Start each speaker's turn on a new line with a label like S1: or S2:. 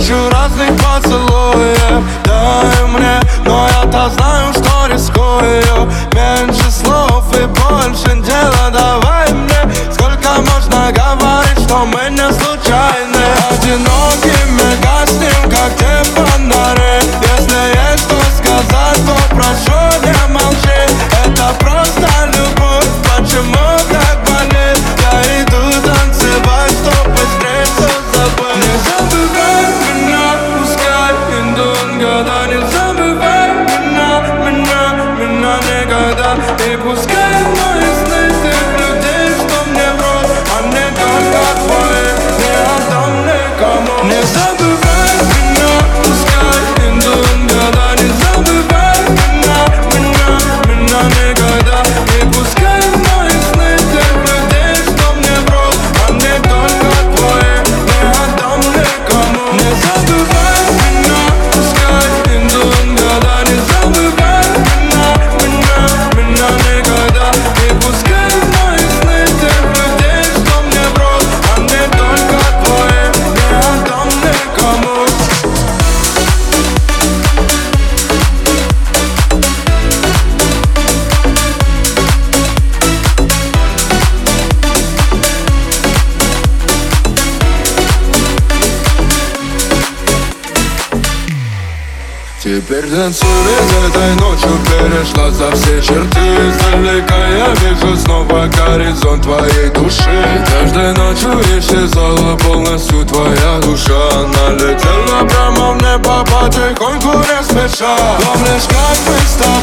S1: тысячу разных поцелуев. Дай мне, но я-то знаю, что рискую. Меньше Теперь танцует этой ночью Перешла за все черты Издалека я вижу снова горизонт твоей души Каждой ночью исчезала полностью твоя душа. Она летела прямо в небо потихоньку не спеша. Помнишь, как мы стали